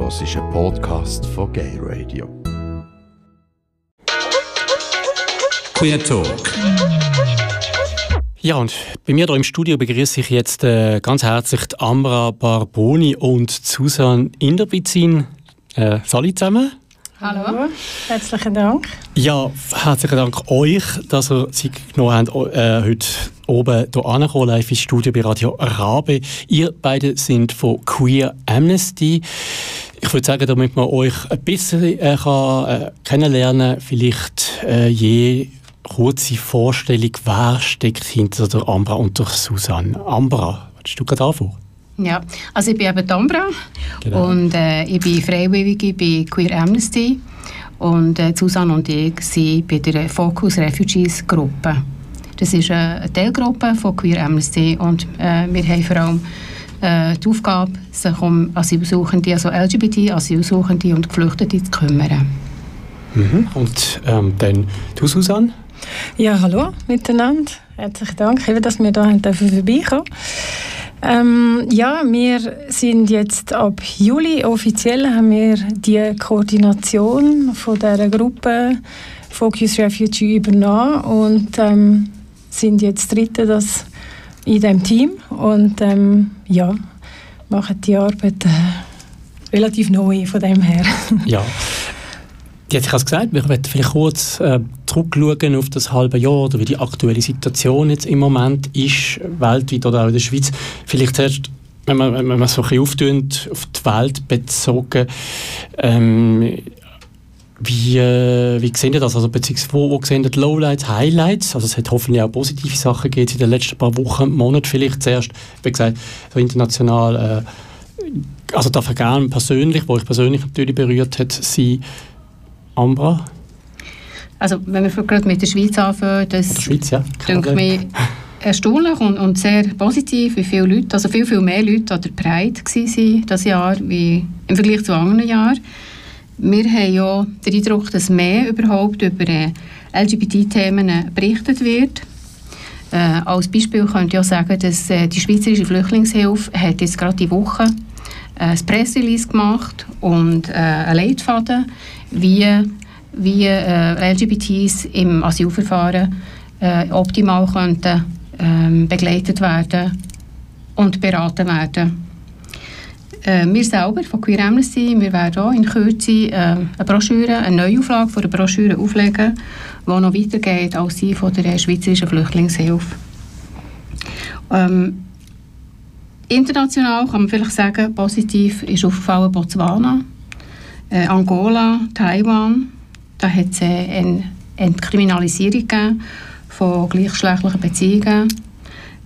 hörst einen Podcast von Gay Radio. Queer Talk. Ja, und bei mir hier im Studio begrüße ich jetzt äh, ganz herzlich die Ambra Barboni und Susan Inderbizin. Äh, salut zusammen. Hallo. Herzlichen Dank. Ja, herzlichen Dank euch, dass ihr Zeit genommen habt, äh, heute oben hier angekommen, live ins Studio bei Radio Rabe. Ihr beide sind von Queer Amnesty. Ich würde sagen, damit man euch ein bisschen äh, kann, äh, kennenlernen vielleicht äh, je kurze Vorstellung, wer steckt hinter der Ambra und der Susanne. Ambra, willst du gerade anfangen? Ja, also ich bin eben Ambra genau. und äh, ich bin Freiwillige bei Queer Amnesty und äh, Susanne und ich sind bei der Focus Refugees Gruppe. Das ist eine Teilgruppe von Queer Amnesty und äh, wir haben vor allem äh, die Aufgabe, sich um Asylsuchende, also LGBT, Asylsuchende und Geflüchtete zu kümmern. Mhm. Und ähm, dann du, Susanne? Ja, hallo miteinander. Herzlichen Dank, dass wir hier vorbeikommen ähm, ja, wir sind jetzt ab Juli offiziell haben wir die Koordination von der Gruppe Focus Refugee übernommen und ähm, sind jetzt Dritte das in dem Team und ähm, ja, machen die Arbeit äh, relativ neu von dem her. ja. Jetzt, ich habe es gesagt, wir werden vielleicht kurz äh, zurückschauen auf das halbe Jahr oder wie die aktuelle Situation jetzt im Moment ist, weltweit oder auch in der Schweiz. Vielleicht zuerst, wenn man, wenn man so ein bisschen auf die Welt bezogen, ähm, wie, äh, wie sehen ihr das? Also, beziehungsweise wo, wo sehen die Lowlights, Highlights? Also, es hat hoffentlich auch positive Sachen gegeben in den letzten paar Wochen, Monaten vielleicht zuerst, wie gesagt, so international, äh, also darf ich gerne persönlich, wo ich persönlich natürlich berührt hat, sein, Ambra? Also wenn wir gerade mit der Schweiz anfangen, das der Schweiz, ja. denke mir erstaunlich und, und, sehr positiv, wie viele Leute, also viel, viel mehr Leute an der Pride waren das Jahr wie im Vergleich zu anderen Jahren. Wir haben ja den Eindruck, dass mehr überhaupt über äh, LGBT-Themen berichtet wird. Äh, als Beispiel könnte ich ja sagen, dass äh, die Schweizerische Flüchtlingshilfe hat jetzt gerade die Woche äh, ein Pressrelease gemacht und äh, einen Leitfaden wie, wie äh, LGBTs im Asylverfahren äh, optimal könnten, ähm, begleitet werden und beraten werden. Äh, wir selber von Queer Amnesty, wir werden auch in Kürze äh, eine Broschüre, eine Neuauflage von der Broschüre auflegen, die noch weitergeht als die von der Schweizerischen Flüchtlingshilfe. Ähm, international kann man vielleicht sagen, positiv ist aufgefallen Botswana äh, Angola, Taiwan, da hat es äh, eine Entkriminalisierung von gleichgeschlechtlichen Beziehungen.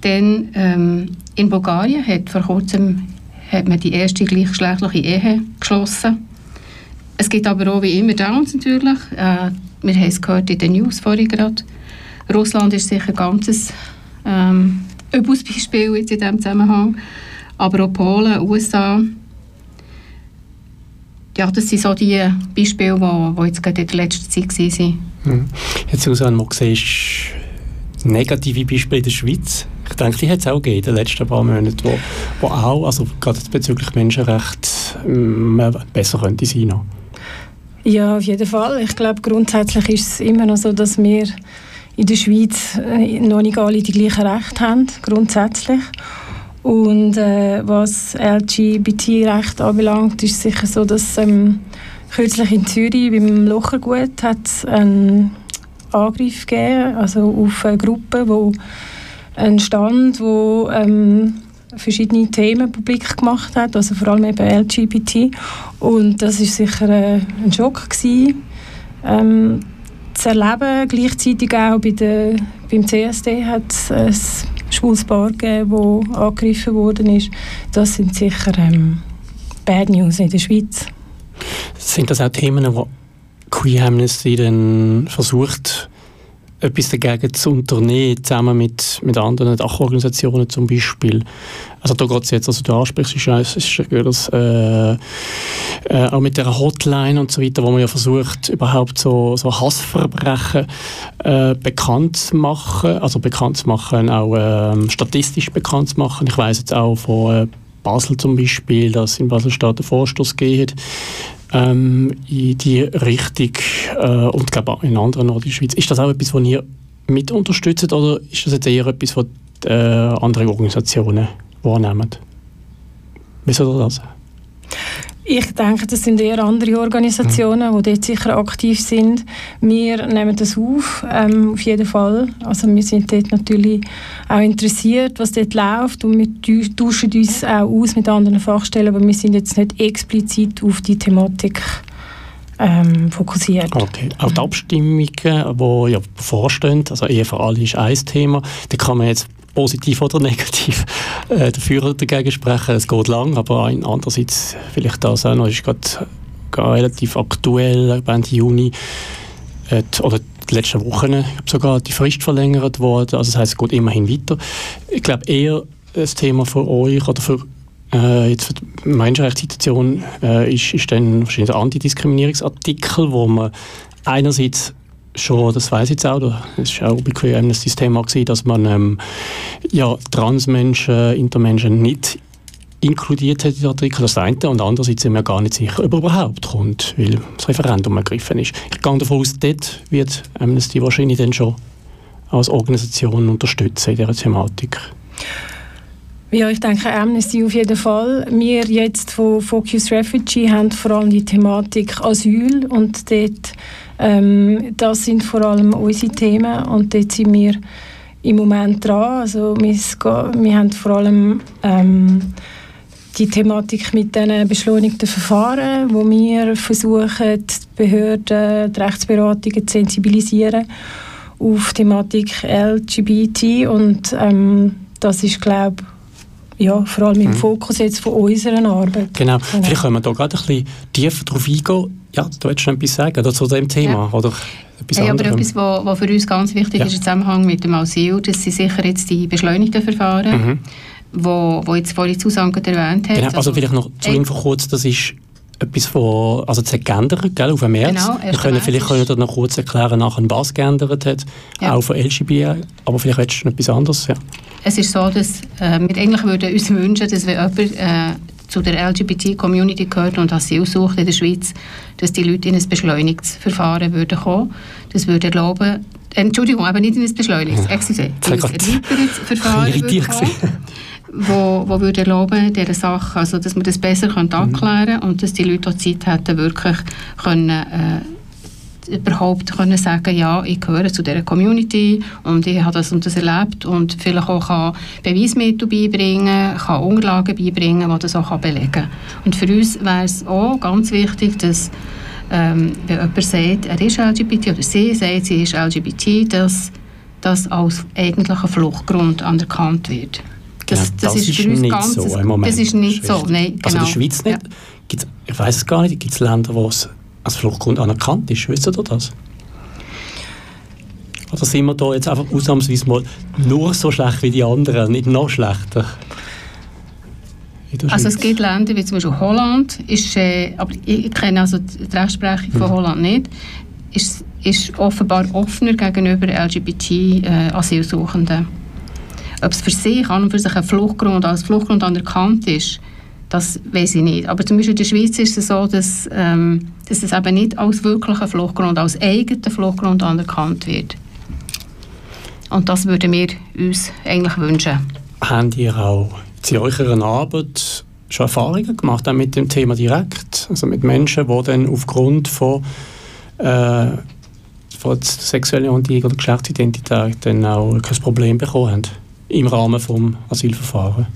Dann ähm, in Bulgarien hat vor kurzem hat man die erste gleichgeschlechtliche Ehe geschlossen. Es gibt aber auch wie immer Downs natürlich. Äh, wir haben es gehört in den News vorhin gerade. Russland ist sicher ein ganzes ähm, übles Beispiel in diesem Zusammenhang. Aber auch Polen, USA, ja, das sind so die Beispiele, die, die jetzt gerade in der letzten Zeit waren. Mhm. Jetzt, Susanne, wo siehst negative Beispiele in der Schweiz? Ich denke, die hat es auch gegeben in den letzten paar Monaten, wo, wo auch, also gerade bezüglich Menschenrechte, ähm, besser könnte sein noch. Ja, auf jeden Fall. Ich glaube, grundsätzlich ist es immer noch so, dass wir in der Schweiz äh, noch nicht alle die gleichen Rechte haben, grundsätzlich. Und äh, was LGBT-Recht anbelangt, ist es sicher so, dass ähm, kürzlich in Zürich beim Lochergut hat einen Angriff gegeben, also auf eine Gruppe, wo einen Stand, wo ähm, verschiedene Themen publik gemacht hat, also vor allem eben LGBT. Und das ist sicher äh, ein Schock gewesen, ähm, zu erleben. Gleichzeitig auch bei der, beim CSD hat es schwules Paar gegeben, das angegriffen worden ist. Das sind sicher ähm, Bad News in der Schweiz. Sind das auch Themen, die Queer Amnesty dann versucht, etwas dagegen zu unternehmen, zusammen mit, mit anderen Dachorganisationen zum Beispiel. Also da geht es jetzt, also du ansprichst, ist, ist, ist äh, äh, auch mit der Hotline und so weiter, wo man ja versucht, überhaupt so, so Hassverbrechen äh, bekannt zu machen, also bekannt zu machen, auch äh, statistisch bekannt zu machen. Ich weiß jetzt auch von äh, Basel zum Beispiel, dass in Basel-Stadt ein Vorstoß geht ähm, in die Richtung äh, und glaube in anderen Orten der Schweiz. Ist das auch etwas, was ihr mit unterstützt oder ist das jetzt eher etwas, was äh, andere Organisationen wahrnehmen? Wieso das? Ich denke, das sind eher andere Organisationen, mhm. die dort sicher aktiv sind. Wir nehmen das auf, ähm, auf jeden Fall. Also wir sind dort natürlich auch interessiert, was dort läuft und wir tauschen uns auch aus mit anderen Fachstellen, aber wir sind jetzt nicht explizit auf die Thematik ähm, fokussiert. Okay. Auch die Abstimmungen, die ja vorstehen, also Ehe für alle ist ein Thema, da kann man jetzt positiv oder negativ äh, dafür oder dagegen sprechen. Es geht lang, aber andererseits vielleicht das auch noch, ist gerade relativ aktuell, Ende Juni äh, oder die letzten Wochen sogar die Frist verlängert worden. Also das heißt, es geht immerhin weiter. Ich glaube eher das Thema für euch oder für äh, jetzt die Menschenrechtssituation äh, ist, ist dann wahrscheinlich der Antidiskriminierungsartikel, wo man einerseits schon, das weiß ich jetzt auch, das ist auch bei Amnesty das Thema gewesen, dass man ähm, ja, Transmenschen, Intermenschen nicht inkludiert hat in den Artikel, das eine, und andererseits sind wir gar nicht sicher, ob er überhaupt kommt, weil das Referendum ergriffen ist. Ich gehe davon aus, dort wird Amnesty wahrscheinlich dann schon als Organisation unterstützen in dieser Thematik. Ja, ich denke Amnesty auf jeden Fall. Wir jetzt von Focus Refugee haben vor allem die Thematik Asyl und dort ähm, das sind vor allem unsere Themen und dort sind wir im Moment dran. Also wir, wir haben vor allem ähm, die Thematik mit den beschleunigten Verfahren, wo wir versuchen, die Behörden, die Rechtsberatungen zu sensibilisieren auf die Thematik LGBT und ähm, das ist, glaube ja, vor allem im mhm. Fokus jetzt von unserer Arbeit. Genau. genau. Vielleicht können wir da gerade ein bisschen tiefer drauf eingehen. Ja, du willst noch etwas sagen oder zu dem Thema? Ja. Oder etwas hey, aber etwas, was für uns ganz wichtig ja. ist im Zusammenhang mit dem Asyl, das sind sicher jetzt die beschleunigten Verfahren, mhm. wo, wo jetzt vorhin Susanne erwähnt hat. Genau, also, also vielleicht noch zu Info kurz, das ist etwas von, also es hat geändert, gell, auf den März. Genau, wir können, vielleicht können wir noch kurz erklären, nachher, was geändert hat, ja. auch von LGBTI, aber vielleicht willst du noch etwas anderes, ja. Es ist so, dass äh, wir eigentlich würden uns wünschen, dass wenn jemand äh, zu der LGBT-Community gehört und Asyl sucht in der Schweiz, dass die Leute in ein beschleunigtes Verfahren würden kommen. Das würde erlauben, Entschuldigung, aber nicht in ein beschleunigtes, excuse, in ein erweitertes Verfahren würde kommen wo, wo würde erlauben, diese Sache, also dass man das besser mhm. abklären und dass die Leute auch Zeit hätten, wirklich können, äh, überhaupt können sagen, ja, ich gehöre zu dieser Community und ich habe das und das erlebt und vielleicht auch kann Beweismittel beibringen, kann Unterlagen beibringen, die das auch belegen kann. Und für uns wäre es auch ganz wichtig, dass ähm, wenn jemand sagt, er ist LGBT oder sie sagt, sie ist LGBT, dass das als eigentlicher Fluchtgrund anerkannt wird. Das, genau, das, das, ist, für uns ganz, so im Moment. Das ist nicht so, nein, genau. Also in der genau. Schweiz nicht. Ja. ich weiß es gar nicht, gibt es Länder, wo es als Fluchtgrund anerkannt ist. Wisst ihr das? Oder sind wir da jetzt einfach ausnahmsweise mal nur so schlecht wie die anderen, nicht noch schlechter? Also es gibt Länder wie zum Beispiel Holland, ist, äh, aber ich kenne also die Rechtsprechung von hm. Holland nicht, ist, ist offenbar offener gegenüber LGBT-Asylsuchenden. Äh, ob es für sich an und für sich ein Fluchtgrund als Fluchtgrund anerkannt ist, das weiß ich nicht. Aber zum Beispiel in der Schweiz ist es so, dass, ähm, dass es eben nicht als wirklicher Fluchtgrund, als eigener Fluchtgrund anerkannt wird. Und das würden wir uns eigentlich wünschen. Habt ihr auch in eurer Arbeit schon Erfahrungen gemacht auch mit dem Thema direkt? Also mit Menschen, die dann aufgrund von, äh, von sexueller oder Geschlechtsidentität dann auch kein Problem bekommen haben? Im Rahmen des Asylverfahrens.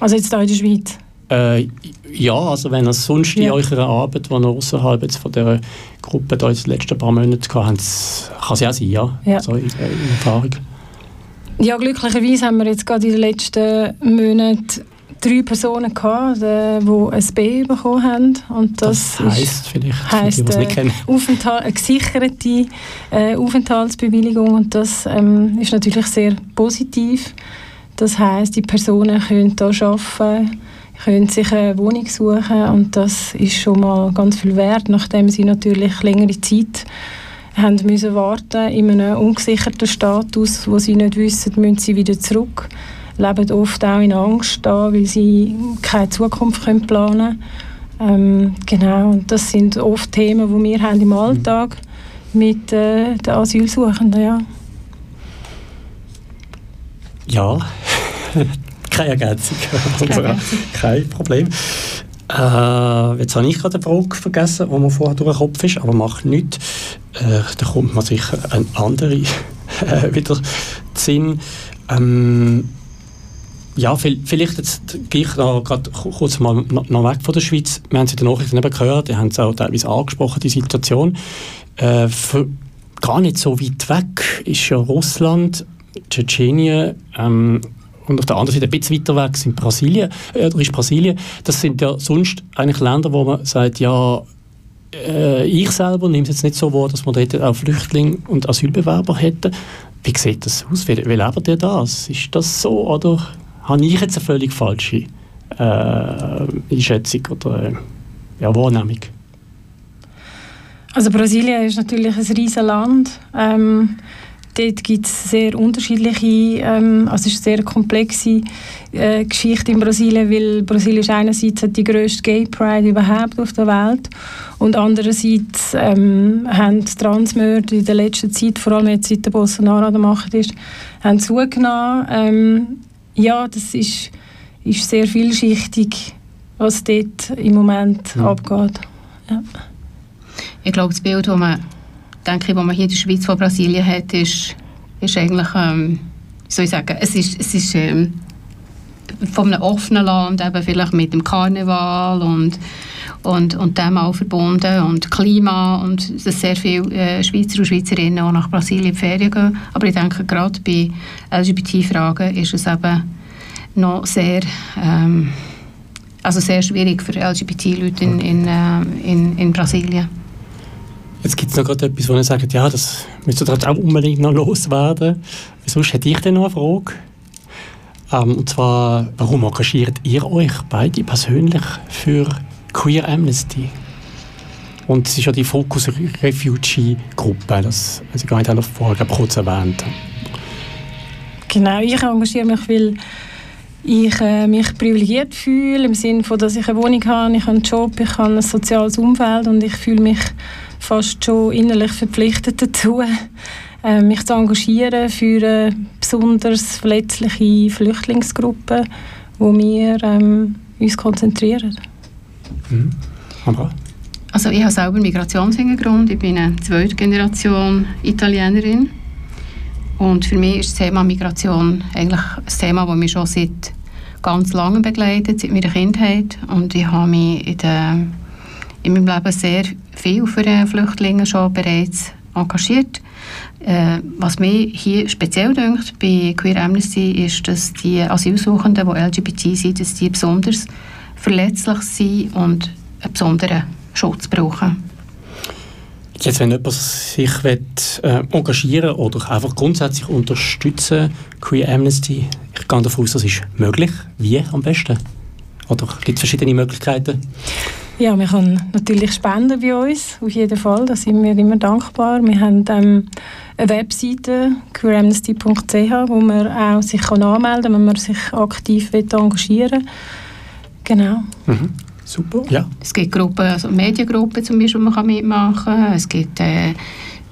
Also jetzt hier in der Schweiz? Äh, ja, also wenn ihr sonst ja. in eurer Arbeit, die ihr außerhalb jetzt von dieser Gruppe da in den letzten paar Monaten gehabt kann es ja sein, ja, ja. So in, äh, in Erfahrung. Ja, glücklicherweise haben wir jetzt gerade in den letzten Monaten drei Personen gehabt, die ein B bekommen haben. Und das, das heisst vielleicht, heisst, die, nicht kennen. Aufenthalt, eine gesicherte äh, Aufenthaltsbewilligung und das ähm, ist natürlich sehr positiv. Das heißt, die Personen können hier arbeiten, können sich eine Wohnung suchen und das ist schon mal ganz viel wert, nachdem sie natürlich längere Zeit haben müssen warten in einem ungesicherten Status, wo sie nicht wissen, müssen sie wieder zurück leben oft auch in Angst da, weil sie keine Zukunft können planen können. Ähm, genau, und das sind oft Themen, die wir haben im Alltag mit äh, den Asylsuchenden, ja. Ja, keine Ergänzung. Also, kein Problem. Äh, jetzt habe ich gerade eine Frage vergessen, die mir vorher durch den Kopf ist, aber macht nichts. Äh, da kommt man sicher eine andere äh, wieder Sinn. Ähm, ja, vielleicht jetzt gehe ich noch gerade kurz mal noch weg von der Schweiz. Wir haben es in den Nachrichten eben gehört, die haben es auch teilweise angesprochen, die Situation. Äh, für, gar nicht so weit weg ist ja Russland, Tschetschenien, ähm, und auf der anderen Seite ein bisschen weiter weg sind Brasilien, äh, ist Brasilien. Das sind ja sonst eigentlich Länder, wo man sagt, ja, äh, ich selber nehme es jetzt nicht so wahr, dass man dort auch Flüchtlinge und Asylbewerber hätte. Wie sieht das aus? Wie, wie lebt ihr das? Ist das so oder habe ich jetzt eine völlig falsche äh, Einschätzung oder äh, ja, Wahrnehmung? Also Brasilien ist natürlich ein riesiges Land. Ähm, Dort gibt es sehr unterschiedliche, ähm, also ist eine sehr komplexe äh, Geschichte in Brasilien, weil Brasilien ist einerseits die grösste Gay Pride überhaupt auf der Welt und andererseits ähm, haben Transmörder in der letzten Zeit, vor allem jetzt seit der Bolsonaro an der Macht ist, haben zugenommen. Ähm, ja, das ist, ist sehr vielschichtig, was dort im Moment mhm. abgeht. Ja. Ich glaube, das Bild, das man denke ich, was man hier in der Schweiz von Brasilien hat, ist, ist eigentlich, ähm, wie soll ich sagen, es ist, es ist ähm, von einem offenen Land, eben vielleicht mit dem Karneval und, und, und dem auch verbunden und Klima und dass sehr viele äh, Schweizer und Schweizerinnen auch nach Brasilien in die Ferien gehen. Aber ich denke, gerade bei LGBT-Fragen ist es eben noch sehr, ähm, also sehr schwierig für LGBT-Leute in, in, äh, in, in Brasilien. Jetzt gibt es noch gerade etwas, wo ihr sagt, ja, das müsste ihr auch unbedingt noch loswerden. Sonst hätte ich dann noch eine Frage. Ähm, und zwar, warum engagiert ihr euch beide persönlich für Queer Amnesty? Und es ist ja die Focus Refugee Gruppe, das Sie gar nicht vorher kurz erwähnt. Genau, ich engagiere mich, weil ich äh, mich privilegiert fühle, im Sinne von, dass ich eine Wohnung habe, ich habe einen Job, ich habe ein soziales Umfeld und ich fühle mich fast schon innerlich verpflichtet dazu, äh, mich zu engagieren für eine besonders verletzliche Flüchtlingsgruppe, wo wir ähm, uns konzentrieren. Mhm. Also ich habe selber Migrationshintergrund. Ich bin eine zweite Generation Italienerin. Und für mich ist das Thema Migration eigentlich ein Thema, das mich schon seit ganz langem begleitet, seit meiner Kindheit. Und ich habe mich in der in meinem Leben sehr viel für Flüchtlinge schon bereits engagiert. Äh, was mir hier speziell denkt bei Queer Amnesty ist, dass die Asylsuchenden, die LGBT sind, dass die besonders verletzlich sind und einen besonderen Schutz brauchen. Jetzt, wenn jemand sich will, äh, engagieren oder einfach grundsätzlich unterstützen Queer Amnesty, ich gehe davon aus, das ist möglich. Wie am besten? Oder gibt es verschiedene Möglichkeiten? Ja, wir können natürlich spenden bei uns, auf jeden Fall, da sind wir immer dankbar. Wir haben ähm, eine Webseite, queeramnesty.ch, wo man auch sich kann anmelden kann, wenn man sich aktiv engagieren will. Genau. Mhm. Super, ja. Es gibt Gruppen, also Mediengruppen zum Beispiel, wo man mitmachen kann. Es gibt äh,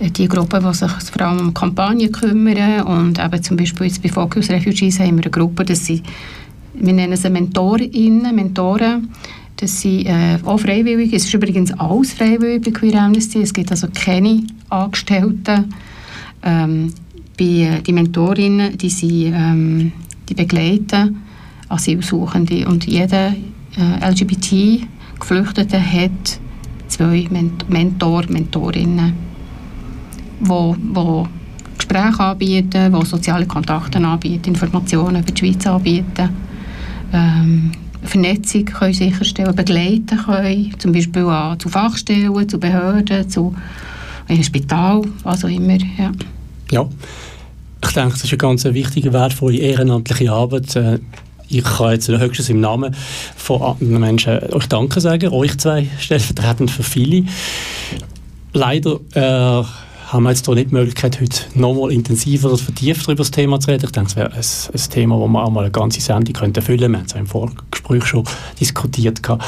die Gruppen, die sich vor allem um Kampagnen kümmern und eben zum Beispiel jetzt bei Focus Refugees haben wir eine Gruppe, das sind, wir nennen sie Mentorinnen, Mentoren, das sind äh, auch freiwillig. Es ist übrigens alles freiwillig bei Queer Amnesty. Es gibt also keine Angestellten. Ähm, bei, äh, die Mentorinnen, die, sind, ähm, die begleiten Asylsuchende und jeder äh, LGBT-Geflüchtete hat zwei Ment Mentor, Mentorinnen, wo, wo Gespräche anbieten, wo soziale Kontakte anbieten, Informationen über die Schweiz anbieten. Ähm, Vernetzung können sicherstellen, begleiten können, zum Beispiel an, zu Fachstellen, zu Behörden, zu einem Spital, was auch immer. Ja. ja. Ich denke, das ist eine ganz wichtige, wertvolle ehrenamtliche Arbeit. Ich kann jetzt höchstens im Namen von anderen Menschen euch Danke sagen, euch zwei stellvertretend für viele. Leider äh, haben wir jetzt hier nicht die Möglichkeit, heute nochmal intensiver oder vertieft über das Thema zu reden. Ich denke, es wäre ein, ein Thema, das wir auch mal eine ganze Sendung könnte füllen könnten. Wir haben es ja im Vorgespräch schon diskutiert. Gehabt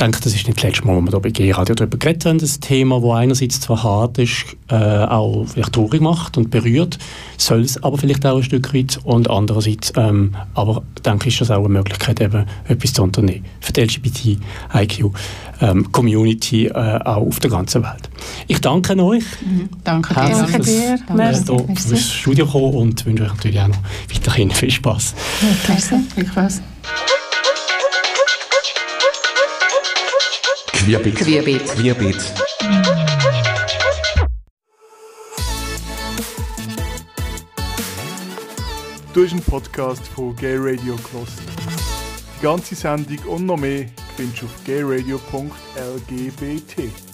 denke, das ist nicht das letzte Mal, wo wir hier bei G-Radio darüber geredet haben. Das Thema, das einerseits zwar hart ist, äh, auch vielleicht traurig macht und berührt, soll es aber vielleicht auch ein Stück weit und andererseits, ähm, aber denke ich, ist das auch eine Möglichkeit, eben etwas zu unternehmen für die LGBTIQ-Community ähm, äh, auch auf der ganzen Welt. Ich danke euch. Mhm. Danke dir. Danke dir. Merci. Äh, ins Studio kommen und wünsche euch natürlich auch noch weiterhin viel Spaß. Merci. Viel Spaß. Querbeet. Querbeet. Querbeet. Du hast einen Podcast von Gay Radio gehört. Die ganze Sendung und noch mehr findest du auf gayradio.lgbt.